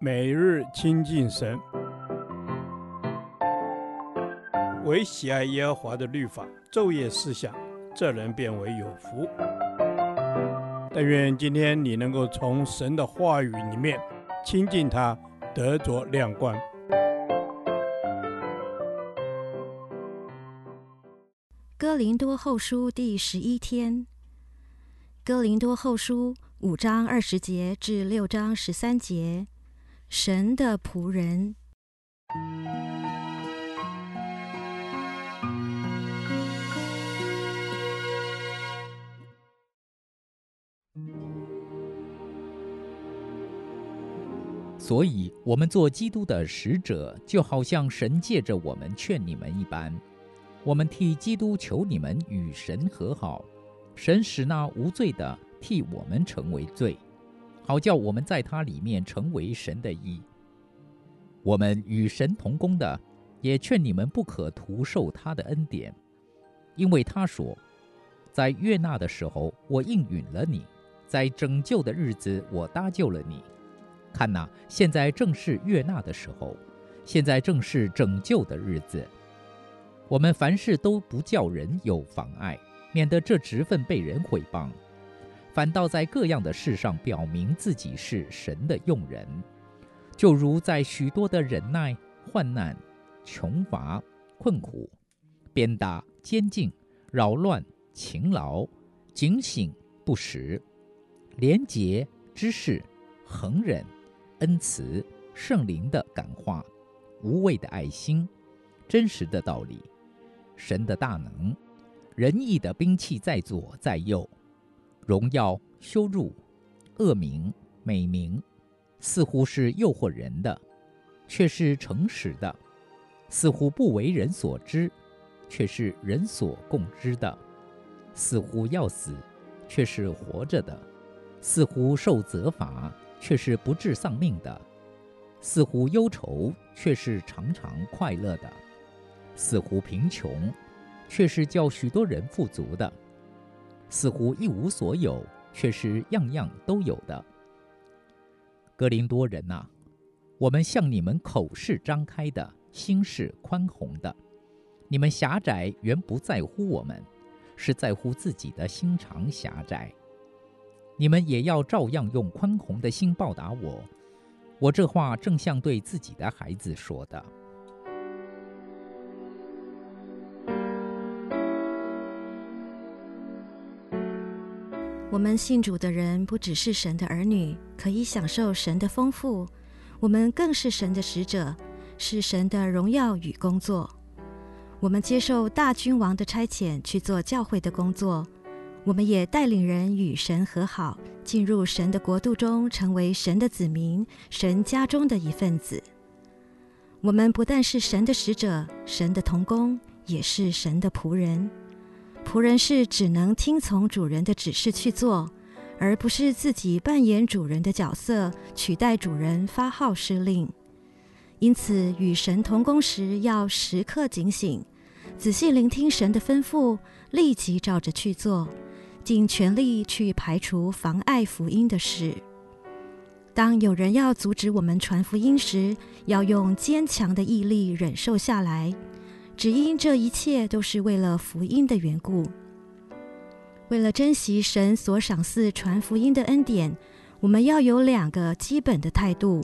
每日亲近神，唯喜爱耶和华的律法，昼夜思想，这人便为有福。但愿今天你能够从神的话语里面亲近他，得着亮光。哥林多后书第十一天，哥林多后书五章二十节至六章十三节。神的仆人，所以，我们做基督的使者，就好像神借着我们劝你们一般。我们替基督求你们与神和好，神使那无罪的替我们成为罪。好叫我们在他里面成为神的义。我们与神同工的，也劝你们不可徒受他的恩典，因为他说，在悦纳的时候我应允了你，在拯救的日子我搭救了你。看哪，现在正是悦纳的时候，现在正是拯救的日子。我们凡事都不叫人有妨碍，免得这职分被人毁谤。反倒在各样的事上表明自己是神的用人，就如在许多的忍耐、患难、穷乏、困苦、鞭打、监禁、扰乱、勤劳、警醒、不时、廉洁、知识、恒忍、恩慈、圣灵的感化、无畏的爱心、真实的道理、神的大能、仁义的兵器在左在右。荣耀、羞辱、恶名、美名，似乎是诱惑人的，却是诚实的；似乎不为人所知，却是人所共知的；似乎要死，却是活着的；似乎受责罚，却是不致丧命的；似乎忧愁，却是常常快乐的；似乎贫穷，却是叫许多人富足的。似乎一无所有，却是样样都有的。哥林多人呐，我们向你们口是张开的，心是宽宏的。你们狭窄原不在乎我们，是在乎自己的心肠狭窄。你们也要照样用宽宏的心报答我。我这话正像对自己的孩子说的。我们信主的人不只是神的儿女，可以享受神的丰富，我们更是神的使者，是神的荣耀与工作。我们接受大君王的差遣去做教会的工作，我们也带领人与神和好，进入神的国度中，成为神的子民，神家中的一份子。我们不但是神的使者，神的童工，也是神的仆人。仆人是只能听从主人的指示去做，而不是自己扮演主人的角色，取代主人发号施令。因此，与神同工时要时刻警醒，仔细聆听神的吩咐，立即照着去做，尽全力去排除妨碍福音的事。当有人要阻止我们传福音时，要用坚强的毅力忍受下来。只因这一切都是为了福音的缘故，为了珍惜神所赏赐传福音的恩典，我们要有两个基本的态度：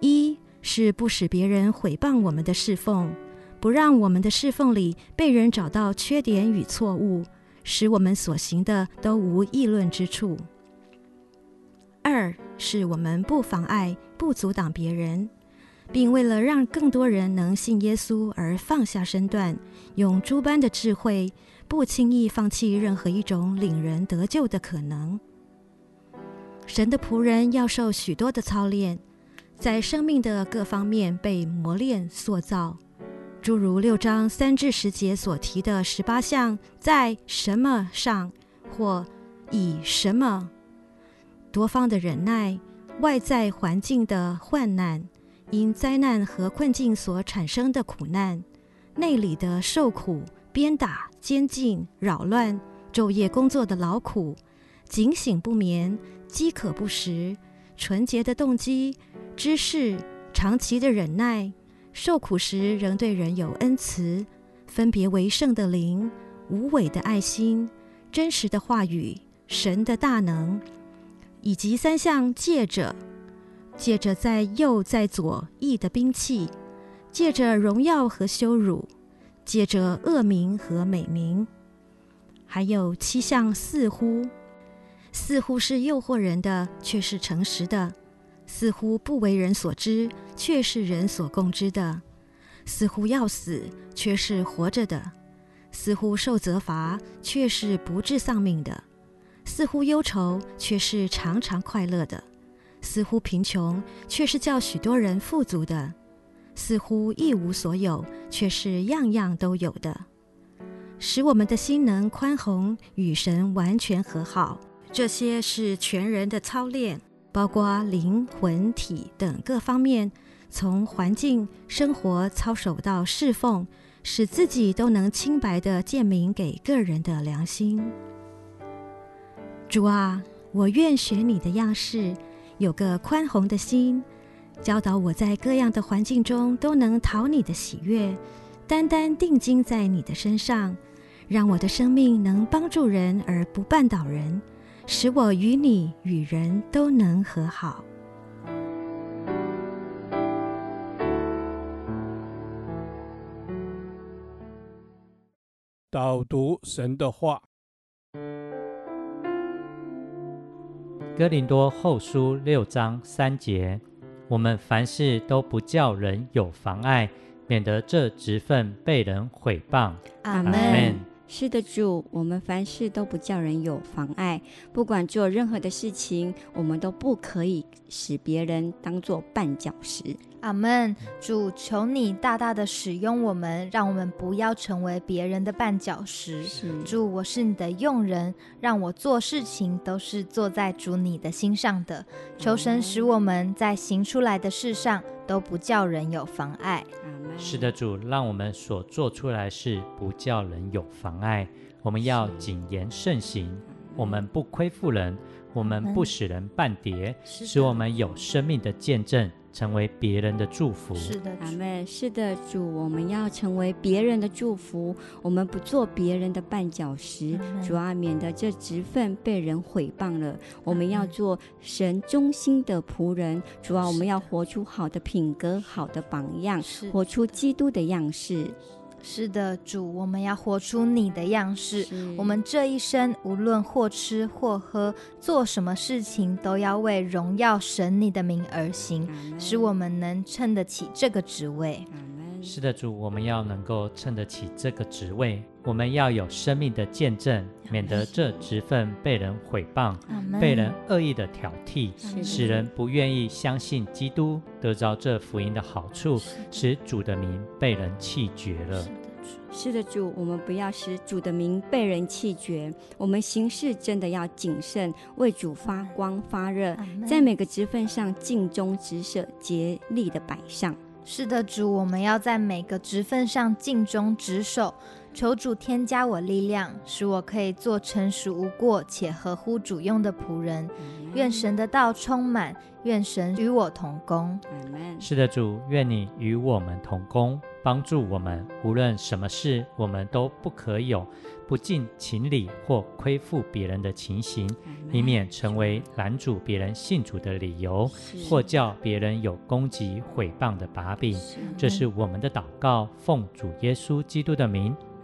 一是不使别人毁谤我们的侍奉，不让我们的侍奉里被人找到缺点与错误，使我们所行的都无议论之处；二是我们不妨碍、不阻挡别人。并为了让更多人能信耶稣而放下身段，用诸般的智慧，不轻易放弃任何一种领人得救的可能。神的仆人要受许多的操练，在生命的各方面被磨练塑造，诸如六章三至十节所提的十八项，在什么上或以什么多方的忍耐，外在环境的患难。因灾难和困境所产生的苦难，内里的受苦、鞭打、监禁、扰乱、昼夜工作的劳苦、警醒不眠、饥渴不食、纯洁的动机、知识，长期的忍耐，受苦时仍对人有恩慈，分别为圣的灵，无伪的爱心，真实的话语，神的大能，以及三项借着，借着在右在左义的兵器，借着荣耀和羞辱，借着恶名和美名，还有七项似乎，似乎是诱惑人的，却是诚实的；似乎不为人所知，却是人所共知的；似乎要死，却是活着的；似乎受责罚，却是不致丧命的；似乎忧愁，却是常常快乐的；似乎贫穷，却是叫许多人富足的；似乎一无所有，却是样样都有的。使我们的心能宽宏，与神完全和好。这些是全人的操练，包括灵魂体等各方面，从环境生活操守到侍奉，使自己都能清白的建明给个人的良心。主啊，我愿学你的样式，有个宽宏的心，教导我在各样的环境中都能讨你的喜悦，单单定睛在你的身上，让我的生命能帮助人而不绊倒人。使我与你与人都能和好。导读神的话，《哥林多后书》六章三节：我们凡事都不叫人有妨碍，免得这职分被人毁谤。阿门。是的，主，我们凡事都不叫人有妨碍，不管做任何的事情，我们都不可以使别人当做绊脚石。阿门。主，求你大大的使用我们，让我们不要成为别人的绊脚石。是主，我是你的用人，让我做事情都是做在主你的心上的。求神使我们在行出来的事上都不叫人有妨碍。是的，主，让我们所做出来的事不叫人有妨碍。我们要谨言慎行，我们不亏负人，我们不使人绊跌，使我们有生命的见证，成为别人的祝福。是的，阿们。是的，主，我们要成为别人的祝福，我们不做别人的绊脚石，主啊，免得这职分被人毁谤了。我们要做神忠心的仆人，主啊，我们要活出好的品格、好的榜样，活出基督的样式。是的，主，我们要活出你的样式。我们这一生，无论或吃或喝，做什么事情，都要为荣耀神你的名而行，使我们能称得起这个职位。是的，主，我们要能够称得起这个职位。我们要有生命的见证，免得这职分被人毁谤，被人恶意的挑剔，使人不愿意相信基督，得着这福音的好处，使主的名被人弃绝了。是的，主，我们不要使主的名被人弃绝。我们行事真的要谨慎，为主发光发热，在每个职分上尽忠职守，竭力的摆上。是的，主，我们要在每个职分上尽忠职守。求主添加我力量，使我可以做成熟无过且合乎主用的仆人。愿神的道充满，愿神与我同工。是的，主，愿你与我们同工，帮助我们。无论什么事，我们都不可有不近情理或亏负别人的情形，以免成为拦阻别人信主的理由，或叫别人有攻击毁谤的把柄。这是我们的祷告，奉主耶稣基督的名。